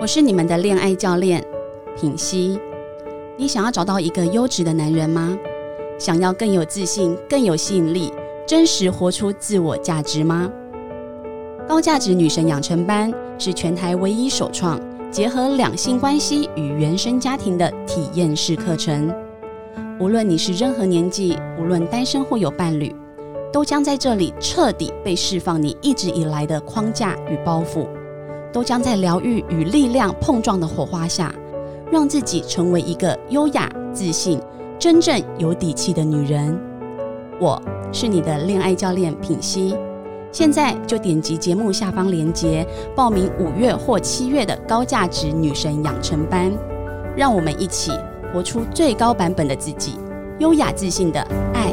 我是你们的恋爱教练品溪。你想要找到一个优质的男人吗？想要更有自信、更有吸引力、真实活出自我价值吗？高价值女神养成班是全台唯一首创结合两性关系与原生家庭的体验式课程。无论你是任何年纪，无论单身或有伴侣，都将在这里彻底被释放你一直以来的框架与包袱，都将在疗愈与力量碰撞的火花下，让自己成为一个优雅、自信、真正有底气的女人。我是你的恋爱教练品溪，现在就点击节目下方链接报名五月或七月的高价值女神养成班，让我们一起。活出最高版本的自己，优雅自信的爱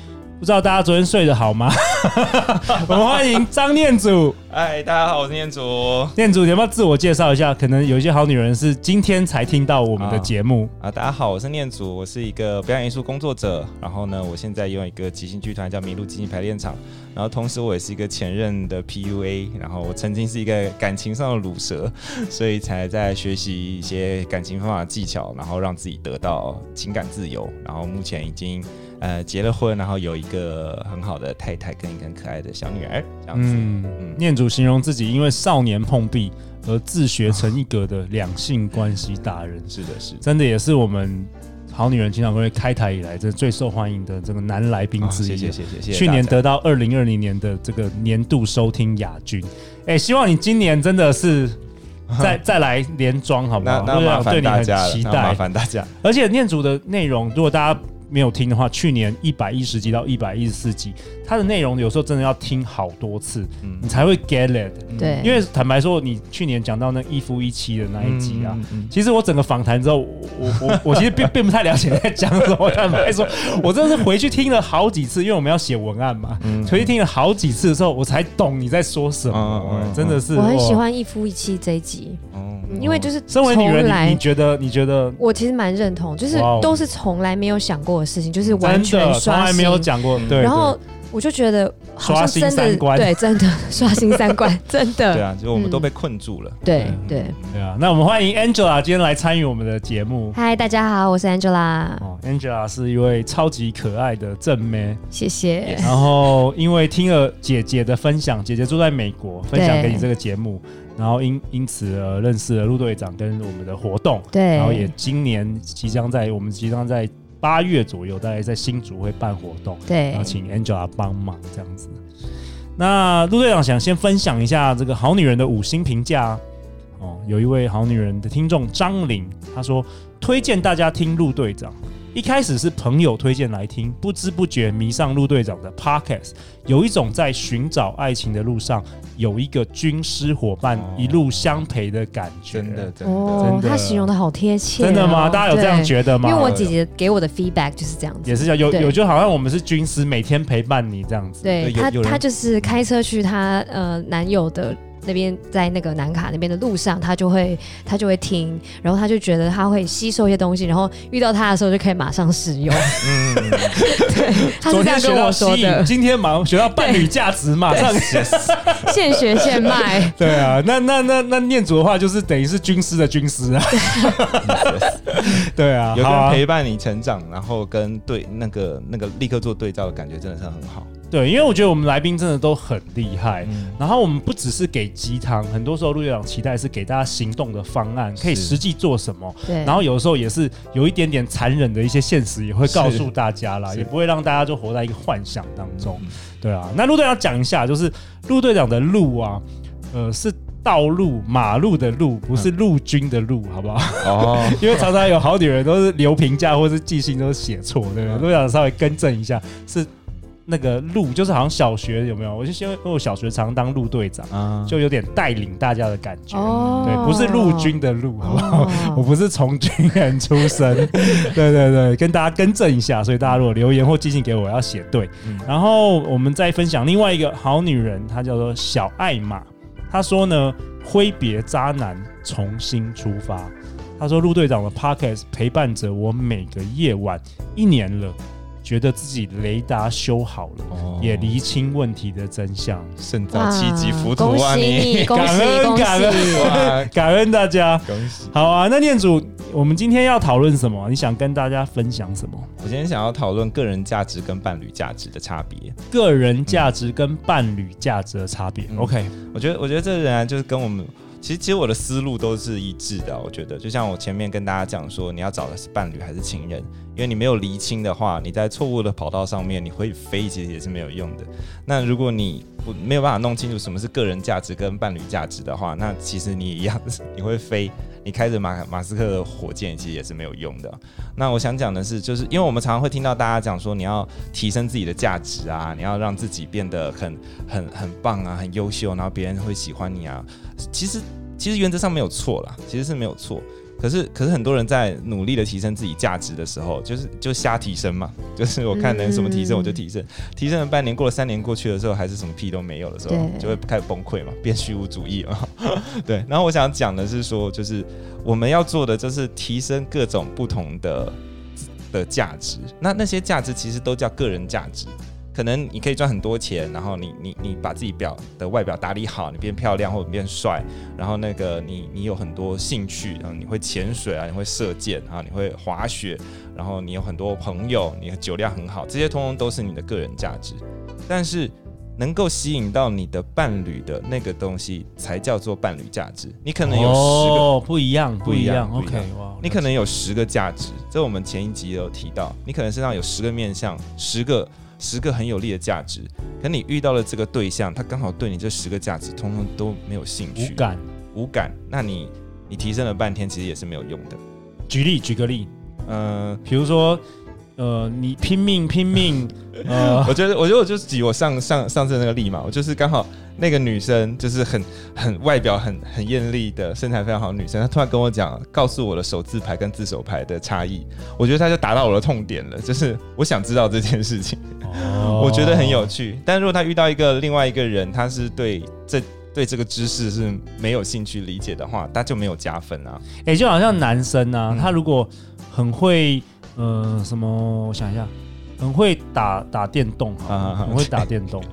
不知道大家昨天睡得好吗？我们欢迎张念祖。嗨，大家好，我是念祖。念祖，你要不要自我介绍一下？可能有一些好女人是今天才听到我们的节目啊，啊。大家好，我是念祖，我是一个表演艺术工作者。然后呢，我现在用一个即兴剧团叫麋鹿即兴排练场。然后同时，我也是一个前任的 PUA。然后我曾经是一个感情上的鲁蛇，所以才在学习一些感情方法技巧，然后让自己得到情感自由。然后目前已经。呃，结了婚，然后有一个很好的太太，跟一个很可爱的小女儿，这样子。嗯，嗯，念祖形容自己因为少年碰壁而自学成一格的两性关系达人。是的，是的，真的也是我们好女人情场攻略开台以来这最受欢迎的这个男来宾之一。谢谢谢谢谢谢。去年得到二零二零年的这个年度收听亚军。哎，希望你今年真的是再 再来连庄，好不好？那麻烦大家了，期待麻烦大家。而且念祖的内容，如果大家。没有听的话，去年一百一十集到一百一十四集，它的内容有时候真的要听好多次，嗯、你才会 get it。对，因为坦白说，你去年讲到那一夫一妻的那一集啊，嗯嗯嗯、其实我整个访谈之后，我我我其实并并不太了解在讲什么。坦白说，我真的是回去听了好几次，因为我们要写文案嘛，嗯、回去听了好几次的时候，我才懂你在说什么。嗯嗯嗯、真的是，我很喜欢一夫一妻这一集。因为就是身为女人，你觉得你觉得我其实蛮认同，就是都是从来没有想过的事情，就是完全刷新，从来没有讲过。对，然后我就觉得刷新三观对，真的 刷新三观，真的。对啊，就我们都被困住了。对对对啊，那我们欢迎 Angela 今天来参与我们的节目。嗨，大家好，我是 Angela。哦，Angela 是一位超级可爱的正妹，谢谢。然后因为听了姐姐的分享，姐姐住在美国，分享给你这个节目。然后因因此呃认识了陆队长跟我们的活动，对，然后也今年即将在我们即将在八月左右，大概在新竹会办活动，对，然后请 Angela 帮忙这样子。那陆队长想先分享一下这个好女人的五星评价哦，有一位好女人的听众张玲，她说推荐大家听陆队长。一开始是朋友推荐来听，不知不觉迷上陆队长的 Podcast，有一种在寻找爱情的路上有一个军师伙伴一路相陪的感觉。真的，真的，哦、真的他形容的好贴切、哦。真的吗？大家有这样觉得吗？因为我姐姐给我的 feedback 就是这样子，也是这样，有有就好像我们是军师，每天陪伴你这样子。对，他，他就是开车去她呃男友的。那边在那个南卡那边的路上，他就会他就会听，然后他就觉得他会吸收一些东西，然后遇到他的时候就可以马上使用。嗯，对，他是这样跟我说的。今天马上学到伴侣价值，马上，现学现卖。对啊，那那那那念祖的话，就是等于是军师的军师啊。对啊，有人陪伴你成长，然后跟对那个那个立刻做对照的感觉，真的是很好。对，因为我觉得我们来宾真的都很厉害，嗯、然后我们不只是给鸡汤，很多时候陆队长期待是给大家行动的方案，可以实际做什么。对，然后有时候也是有一点点残忍的一些现实，也会告诉大家啦，也不会让大家就活在一个幻想当中。嗯、对啊，那陆队长讲一下，就是陆队长的路啊，呃，是道路马路的路，不是陆军的路，好不好？哦，因为常常有好女人都是留评价或是记性都是写错，对不对？陆队长稍微更正一下，是。那个路，就是好像小学有没有？我就因为我小学常当路队长，啊，就有点带领大家的感觉。哦对，不是陆军的路，好不好？哦我不是从军人出身。对对对，跟大家更正一下。所以大家如果留言或寄信给我，要写对。嗯然后我们再分享另外一个好女人，她叫做小艾玛。她说呢，挥别渣男，重新出发。她说，陆队长的 Podcast 陪伴着我每个夜晚，一年了，觉得自己雷达修好了，哦也厘清问题的真相。胜造七级浮屠啊！你，恭喜感恩恭感恩 感恩大家。恭喜！好啊，那念主，我们今天要讨论什么？你想跟大家分享什么？我今天想要讨论个人价值跟伴侣价值的差别。个人价值跟伴侣价值的差别。嗯 OK，我觉得，我觉得这仍然就是跟我们，其实其实我的思路都是一致的。我觉得，就像我前面跟大家讲说，你要找的是伴侣还是情人，因为你没有厘清的话，你在错误的跑道上面，你会飞，其实也是没有用的。那如果你不没有办法弄清楚什么是个人价值跟伴侣价值的话，那其实你一样，你会飞，你开着马马斯克的火箭，其实也是没有用的。那我想讲的是，就是因为我们常常会听到大家讲说，你要提升自己的价值啊，你要让自己变得很很很棒啊，很优秀，然后别人会喜欢你啊。其实其实原则上没有错啦，其实是没有错。可是可是很多人在努力的提升自己价值的时候，就是就瞎提升嘛，就是我看能什么提升我就提升，提升了半年，过了三年过去的时候，还是什么屁都没有的时候，就会开始崩溃嘛，变虚无主义嘛。对，然后我想讲的是说，就是我们要做的就是提升各种不同的的价值，那那些价值其实都叫个人价值。可能你可以赚很多钱，然后你你你把自己表的外表打理好，你变漂亮或者变帅，然后那个你你有很多兴趣，然后你会潜水啊，你会射箭啊，你会滑雪，然后你有很多朋友，你的酒量很好，这些通通都是你的个人价值。但是能够吸引到你的伴侣的那个东西，才叫做伴侣价值。你可能有十个。哦，不一样，不一样。不一样 OK，哇，你可能有十个价值，这我们前一集也有提到。你可能身上有十个面相，十个十个很有利的价值，可你遇到了这个对象，他刚好对你这十个价值通通都没有兴趣，无感。无感，那你你提升了半天，其实也是没有用的。举例，举个例，嗯、比如说，呃，你拼命拼命，呃，我觉得，我觉得我就举我上上上次那个例嘛，我就是刚好那个女生就是很很外表很很艳丽的身材非常好的女生，她突然跟我讲，告诉我的手自牌跟自手牌的差异，我觉得她就达到我的痛点了，就是我想知道这件事情。哦我觉得很有趣。但如果她遇到一个另外一个人，他是对这对这个知识是没有兴趣理解的话，他就没有加分啊。哎、就好像男生啊，嗯他如果很会，呃，什么？我想一下，很会打打电动，啊很会打电动，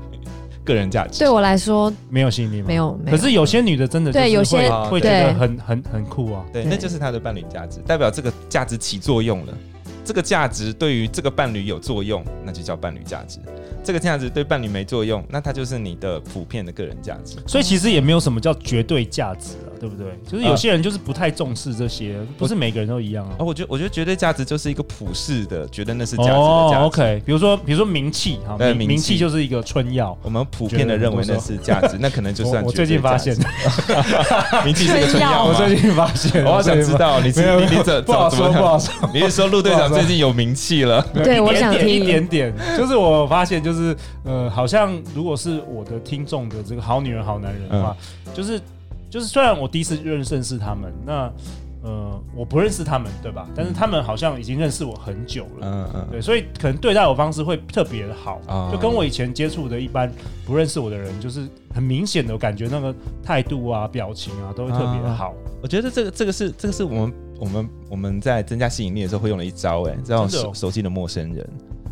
个人价值对我来说没有吸引力吗？没有，没有可是有些女的真的就是对有些会会觉得很很很酷啊。对，那就是她的伴侣价值，代表这个价值起作用了。这个价值对于这个伴侣有作用，那就叫伴侣价值。这个价值对伴侣没作用，那它就是你的普遍的个人价值。所以其实也没有什么叫绝对价值啊，对不对？就是有些人就是不太重视这些，不是每个人都一样啊啊，。我觉得我觉得绝对价值就是一个普世的，觉得那是价值的价哦值。，OK，比如说比如说名气哈，对名气名名气就是一个春药。我们普遍的认为那是价值，那可能就算我我最近发现，名气是个春药我最近发现，我好想知道你你你怎不好说，不好说。你是说陆队长最近有名气了？对我想听一点点，就是我发现，就是呃，好像如果是我的听众的这个好女人、好男人的话，就是就是虽然我第一次认认识他们，那呃，我不认识他们，对吧？但是他们好像已经认识我很久了。嗯嗯，对，所以可能对待我方式会特别的好，哦就跟我以前接触的一般不认识我的人，就是很明显的感觉那个态度啊、表情啊都会特别的好。我觉得这个这个是这个是我们我们我们在增加吸引力的时候会用的一招，哎，这种熟熟悉的陌生人。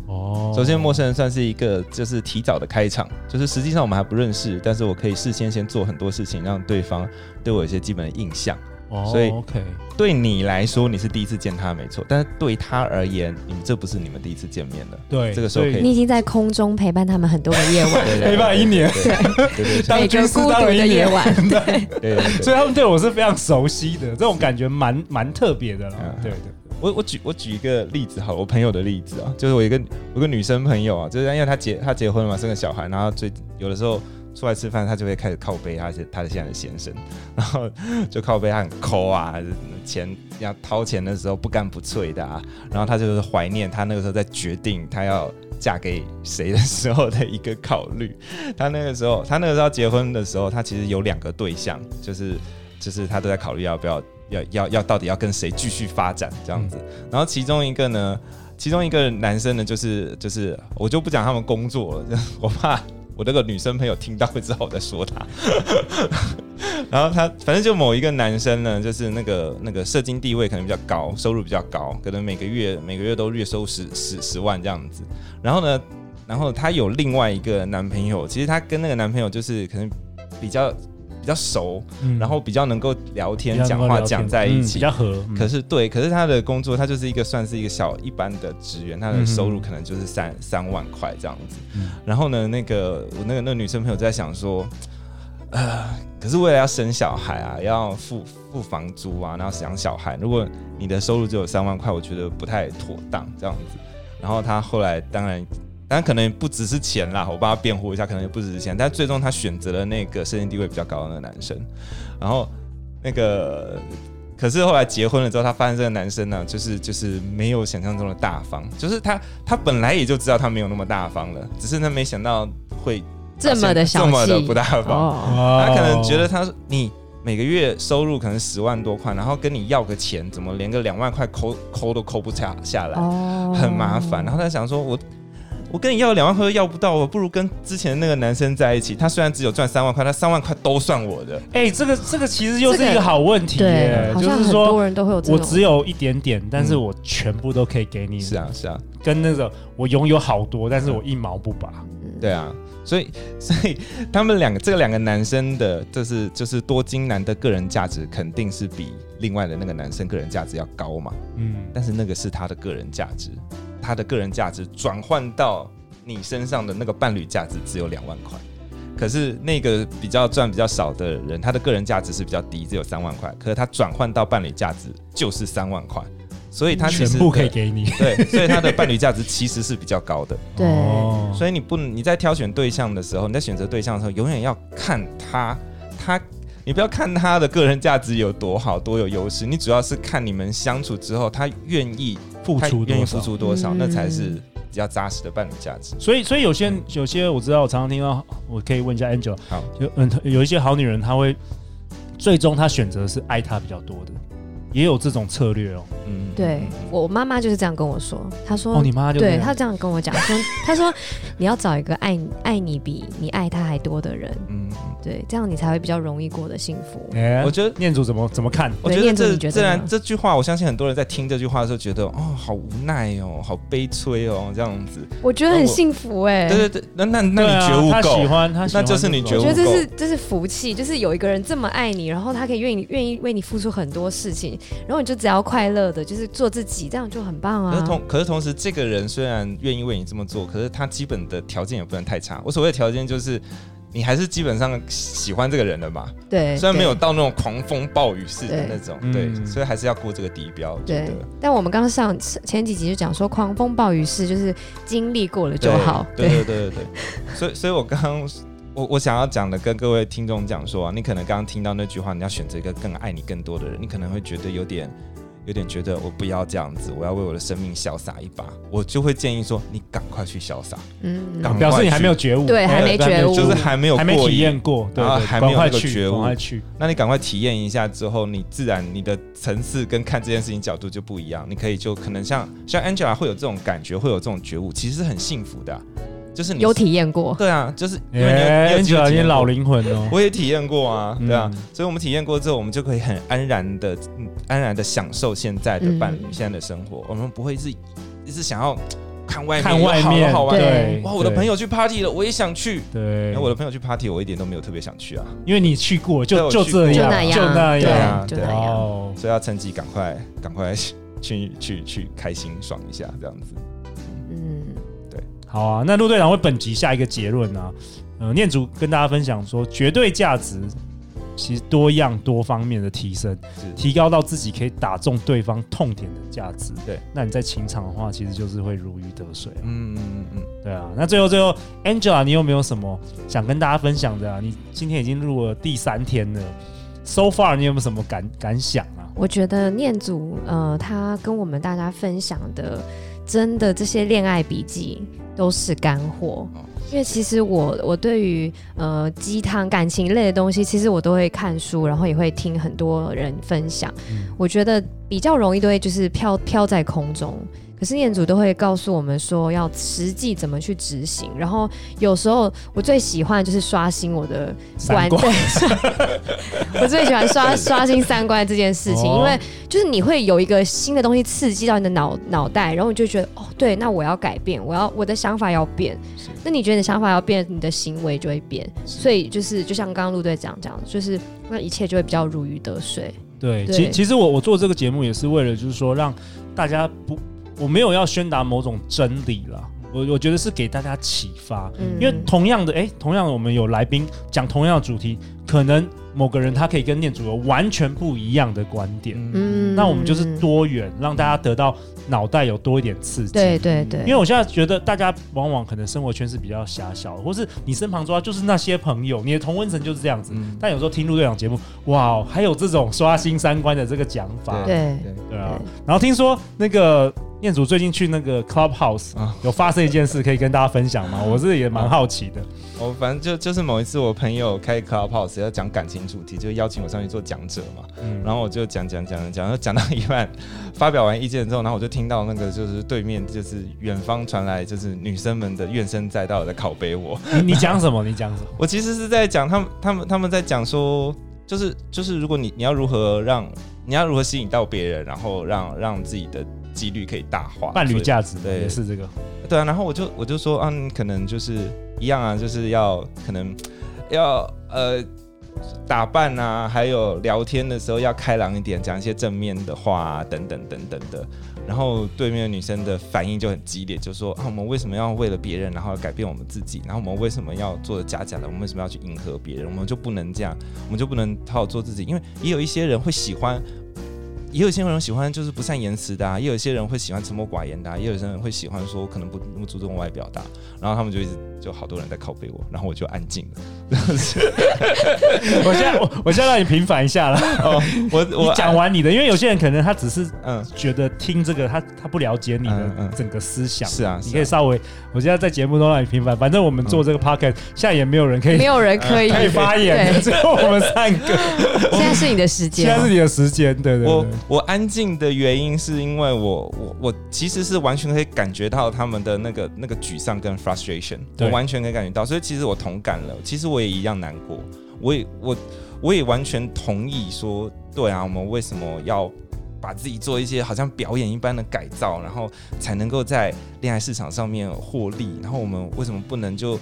哦首先陌生人算是一个就是提早的开场，就是实际上我们还不认识，但是我可以事先先做很多事情，让对方对我有一些基本的印象。哦所以 OK，对你来说你是第一次见他没错，但是对他而言，你们这不是你们第一次见面了。对，这个时候可以你已经在空中陪伴他们很多个夜晚，陪伴一年对当每个军师孤独的当了一年夜晚，对所以他们对我是非常熟悉的，这种感觉蛮蛮特别的啦。嗯对对，我我举我举一个例子好了，我朋友的例子啊，就是我一个我一个女生朋友啊，就是因为她结她结婚了嘛，生个小孩，然后最有的时候出来吃饭，她就会开始靠背她她的现在的先生，然后 就靠背她很抠啊，钱要掏钱的时候不干不脆的啊，然后她就是怀念她那个时候在决定她要嫁给谁的时候的一个考虑。她那个时候，她那个时候结婚的时候，她其实有两个对象，就是就是她都在考虑要不要要要要到底要跟谁继续发展这样子。然后其中一个呢，其中一个男生呢，就是就是我就不讲他们工作了，我怕。我那个女生朋友听到会知道我在说他，然后他反正就某一个男生呢，就是那个那个社经地位可能比较高，收入比较高，可能每个月每个月都月收十十十万这样子。然后呢，然后他有另外一个男朋友，其实他跟那个男朋友就是可能比较。比较熟，嗯、然后比较能够聊天、讲话讲在一起，嗯、比较合。可是对，可是他的工作，他就是一个算是一个小一般的职员，他的收入可能就是三、嗯、三万块这样子。嗯、然后呢，那个我那个那个女生朋友在想说，呃，可是为了要生小孩啊，要付付房租啊，然后养小孩，如果你的收入只有三万块，我觉得不太妥当这样子。然后他后来当然。但可能不只是钱啦，我帮他辩护一下，可能也不只是钱，但最终他选择了那个身经地位比较高的那个男生，然后那个可是后来结婚了之后，他发现这个男生呢，就是就是没有想象中的大方，就是他他本来也就知道他没有那么大方了，只是他没想到会这么的这么的不大方，哦、他可能觉得他你每个月收入可能十万多块，然后跟你要个钱，怎么连个两万块抠抠都抠不下下来，哦、很麻烦，然后他想说我。我跟你要两万块都要不到，我不如跟之前那个男生在一起。他虽然只有赚三万块，他三万块都算我的。哎、欸，这个这个其实又是一个好问题耶，对，就是说，很多人都会有这种，我只有一点点，但是我全部都可以给你。是啊，是啊，跟那个我拥有好多，但是我一毛不拔。嗯、对啊，所以 所以他们两个这个两个男生的，就是就是多金男的个人价值肯定是比另外的那个男生个人价值要高嘛。嗯，但是那个是他的个人价值，他的个人价值转换到。你身上的那个伴侣价值只有两万块，可是那个比较赚比较少的人，他的个人价值是比较低，只有三万块，可是他转换到伴侣价值就是三万块，所以他其实全部可以给你，对，所以他的伴侣价值其实是比较高的，对，所以你不能你在挑选对象的时候，你在选择对象的时候，永远要看他，他，你不要看他的个人价值有多好，多有优势，你主要是看你们相处之后，他愿意付出，愿意付出多少，嗯、那才是。比较扎实的伴侣价值，所以所以有些有些我知道，我常常听到，我可以问一下 Angel，好，有嗯有一些好女人，她会最终她选择是爱他比较多的。也有这种策略哦，嗯，对我妈妈就是这样跟我说，她说，哦，你妈就对她这样跟我讲说，她说你要找一个爱爱你比你爱他还多的人，嗯，对，这样你才会比较容易过得幸福。哎，我觉得念祖怎么怎么看？我觉得这自然这句话，我相信很多人在听这句话的时候，觉得哦，好无奈哦，好悲催哦，这样子。我觉得很幸福哎，对对对，那那那你觉悟够，他喜欢他，那就是你觉悟够。我觉得这是这是福气，就是有一个人这么爱你，然后他可以愿意愿意为你付出很多事情。然后你就只要快乐的，就是做自己，这样就很棒啊。可是同可是同时，这个人虽然愿意为你这么做，可是他基本的条件也不能太差。我所谓的条件就是，你还是基本上喜欢这个人的嘛。对，虽然没有到那种狂风暴雨式的那种，对，所以还是要过这个底标。对，但我们刚刚上前几集就讲说，狂风暴雨式就是经历过了就好。对对对对对，对。所以，所以我刚刚。我我想要讲的，跟各位听众讲说啊，你可能刚刚听到那句话，你要选择一个更爱你更多的人，你可能会觉得有点，有点觉得我不要这样子，我要为我的生命潇洒一把，我就会建议说，你赶快去潇洒，嗯，表示你还没有觉悟，对，还没觉悟，就是还没有过，还没体验过，对，还没有那个觉悟，快去，那你赶快体验一下之后，你自然你的层次跟看这件事情角度就不一样，你可以就可能像像 Angela 会有这种感觉，会有这种觉悟，其实是很幸福的啊。就是你有体验过，对啊，就是因为你有，你有，你有老灵魂哦，我也体验过啊，对啊，嗯、所以我们体验过之后，我们就可以很安然的、安然的享受现在的伴侣、嗯、现在的生活，我们不会是一直想要看外面看外面好玩，对，哇，我的朋友去 party 了，我也想去，对，我的朋友去 party，我一点都没有特别想去啊，因为你去过，就就这样，就那样，就那样，对啊，就那样，所以要趁机赶快赶快去去去，去开心爽一下，这样子。好啊，那陆队长为本集下一个结论啊，呃，念祖跟大家分享说，绝对价值其实多样多方面的提升，是提高到自己可以打中对方痛点的价值。对，那你在情场的话，其实就是会如鱼得水啊。嗯嗯嗯嗯，对啊。那最后最后，Angela，你有没有什么想跟大家分享的啊？你今天已经录了第三天了，so far 你有没有什么感感想啊？我觉得念祖呃，他跟我们大家分享的，真的这些恋爱笔记。都是干货。哦因为其实我我对于呃鸡汤感情类的东西，其实我都会看书，然后也会听很多人分享。嗯我觉得比较容易都会就是飘飘在空中。可是念祖都会告诉我们说要实际怎么去执行，然后有时候我最喜欢就是刷新我的观，三观。对，我最喜欢刷 刷新三观这件事情，哦。因为就是你会有一个新的东西刺激到你的脑脑袋，然后你就觉得哦，对，那我要改变，我要我的想法要变，那你觉得你的想法要变，你的行为就会变，所以就是就像刚刚陆队长讲，就是那一切就会比较如鱼得水。对其其实我我做这个节目也是为了，就是说让大家不，我没有要宣达某种真理了，我我觉得是给大家启发，嗯。因为同样的，哎，同样的我们有来宾讲同样的主题，可能某个人他可以跟念主有完全不一样的观点，嗯，那我们就是多元，让大家得到脑袋有多一点刺激。对对对，因为我现在觉得大家往往可能生活圈是比较狭小的，或是你身旁抓就是那些朋友，你的同温层就是这样子。嗯。但有时候听陆队长节目，哇，还有这种刷新三观的这个讲法，对。对。对啊。然后听说那个念祖最近去那个 Clubhouse 啊有发生一件事，可以跟大家分享吗？我是也蛮好奇的。我反正就就是某一次我朋友开 Clubhouse 要讲感情主题，就邀请我上去做讲者嘛，嗯，然后我就讲讲讲讲，讲讲到一半，发表完意见之后，然后我就听到那个就是对面就是远方传来就是女生们的怨声载道的拷贝我。你你讲什么？你讲什么？我其实是在讲他们他们他们在讲说，就是就是如果你你要如何让你要如何吸引到别人，然后让让自己的几率可以大化，伴侣价值对也是这个。对啊，然后我就我就说啊，可能就是一样啊，就是要可能要呃打扮啊，还有聊天的时候要开朗一点，讲一些正面的话啊，等等等等的。然后对面的女生的反应就很激烈，就说啊，我们为什么要为了别人，然后改变我们自己？然后我们为什么要做的假假的？我们为什么要去迎合别人？我们就不能这样，我们就不能好好做自己？因为也有一些人会喜欢。也有一些人喜欢就是不善言辞的、啊，也有一些人会喜欢沉默寡言的、啊，也有些人会喜欢说可能不那么注重外表的、啊，然后他们就一直就好多人在拷贝我，然后我就安静了。我现在我我现在让你平反一下了。哦，我我 讲完你的，因为有些人可能他只是嗯觉得听这个他他不了解你嗯的嗯整个思想。是啊，你是啊可以稍微，我现在在节目中让你平反，反正我们做这个 podcast，、现在也没有人可以没有人可以可以发言，对，只有我们三个。现在是你的时间现在是你的时间，对对我对。我安静的原因是因为我我我其实是完全可以感觉到他们的那个那个沮丧跟 frustration，我完全可以感觉到，所以其实我同感了，其实我也一样难过，我也我我也完全同意说，对啊，我们为什么要把自己做一些好像表演一般的改造，然后才能够在恋爱市场上面获利，然后我们为什么不能就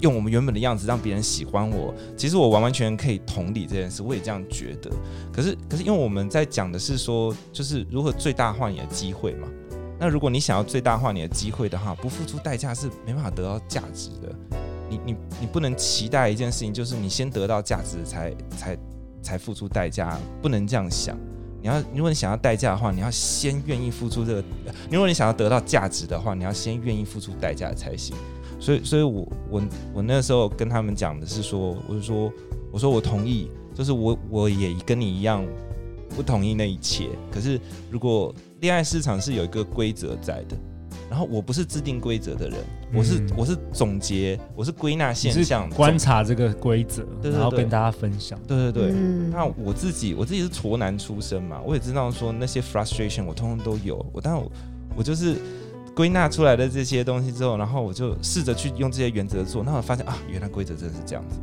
用我们原本的样子让别人喜欢我？其实我完完全全可以同理这件事，我也这样觉得。可是，可是因为我们在讲的是说，就是如何最大化你的机会嘛。那如果你想要最大化你的机会的话，不付出代价是没办法得到价值的。你你你不能期待一件事情，就是你先得到价值才才才付出代价，不能这样想。你要，如果你想要代价的话，你要先愿意付出这个；如果你想要得到价值的话，你要先愿意付出代价才行。所以，所以我我我那时候跟他们讲的是说，我就说，我说我同意，就是我我也跟你一样不同意那一切。可是，如果恋爱市场是有一个规则在的，然后我不是制定规则的人，我是嗯我是总结，我是归纳现象，观察这个规则，对对对然后跟大家分享。对对对。嗯那我自己，我自己是挫男出身嘛，我也知道说那些 frustration 我通通都有，我但我我就是归纳出来的这些东西之后，然后我就试着去用这些原则做，那我发现啊，原来规则真的是这样子。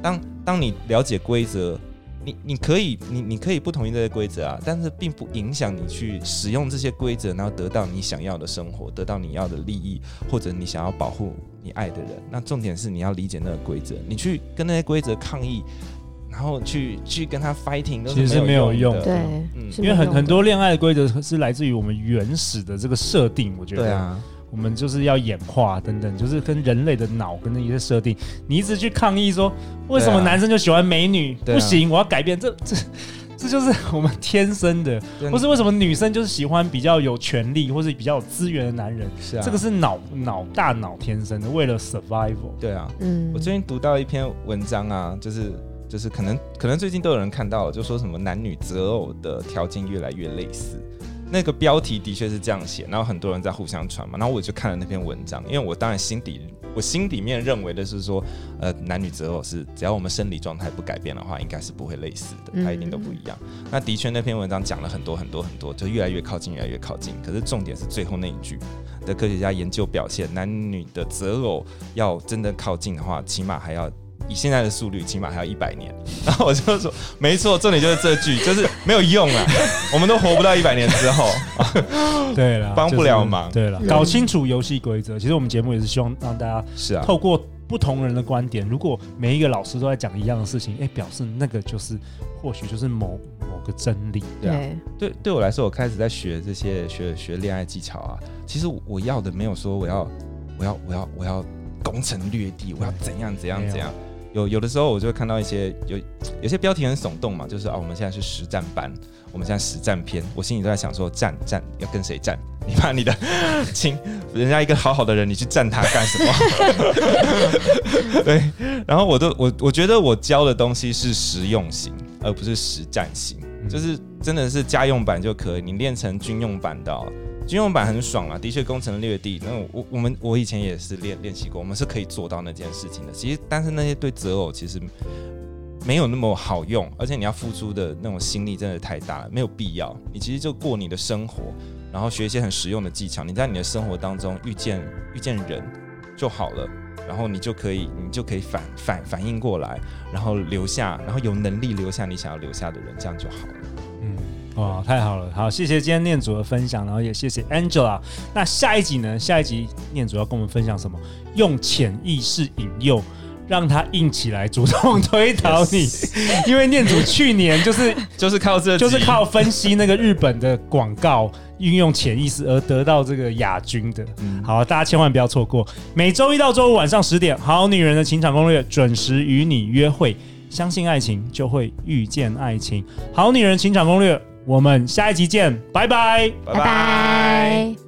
当当你了解规则，你你可以你你可以不同意这些规则啊，但是并不影响你去使用这些规则，然后得到你想要的生活，得到你要的利益，或者你想要保护你爱的人。那重点是你要理解那个规则，你去跟那些规则抗议。然后去去跟他 fighting 都其实是没有用的。的，对，嗯。因为很很多恋爱的规则是来自于我们原始的这个设定，我觉得。对啊，我们就是要演化等等，就是跟人类的脑跟那些设定，你一直去抗议说，为什么男生就喜欢美女？啊。不行，我要改变，这这这就是我们天生的，对。或是为什么女生就是喜欢比较有权利或是比较有资源的男人？是啊，这个是脑脑大脑天生的，为了 survival。对啊。嗯。我最近读到一篇文章啊，就是就是可能可能最近都有人看到了，就说什么男女择偶的条件越来越类似，那个标题的确是这样写，然后很多人在互相传嘛，然后我就看了那篇文章，因为我当然心底我心里面认为的是说，呃，男女择偶是只要我们生理状态不改变的话，应该是不会类似的，它一定都不一样。嗯、那的确那篇文章讲了很多很多很多，就越来越靠近，越来越靠近。可是重点是最后那一句的科学家研究表现，男女的择偶要真的靠近的话，起码还要。以现在的速率，起码还要一百年。然后我就说，没错，重点就是这句，就是没有用啊，我们都活不到一百年之后。对了，帮不了忙。对了，搞清楚游戏规则。其实我们节目也是希望让大家是啊，透过不同人的观点，如果每一个老师都在讲一样的事情，哎，表示那个就是或许就是某某个真理。对啊，对，对我来说，我开始在学这些学学恋爱技巧啊。其实我要的没有说我要我要我要我要攻城略地，我要怎样怎样怎样。有有的时候我就会看到一些有有些标题很耸动嘛，就是啊，我们现在是实战班，我们现在实战篇，我心里都在想说，战战要跟谁战？你把你的 亲人家一个好好的人，你去战他干什么？对，然后我都我我觉得我教的东西是实用型，而不是实战型，就是真的是家用版就可以，你练成军用版的。军用版很爽啊，的确攻城略地。那我我们我以前也是练练习过，我们是可以做到那件事情的。其实，但是那些对择偶其实没有那么好用，而且你要付出的那种心力真的太大了，没有必要。你其实就过你的生活，然后学一些很实用的技巧。你在你的生活当中遇见遇见人就好了，然后你就可以你就可以反反反应过来，然后留下，然后有能力留下你想要留下的人，这样就好了。嗯。哇，太好了！好，谢谢今天念祖的分享，然后也谢谢 Angela。那下一集呢？下一集念祖要跟我们分享什么？用潜意识引诱，让他硬起来，主动推倒你。因为念祖去年就是 就是靠这，就是靠分析那个日本的广告，运用潜意识而得到这个亚军的。嗯、好，大家千万不要错过。每周一到周五晚上十点，《好女人的情场攻略》准时与你约会。相信爱情，就会遇见爱情。好女人情场攻略。我们下一集见，拜拜，拜拜。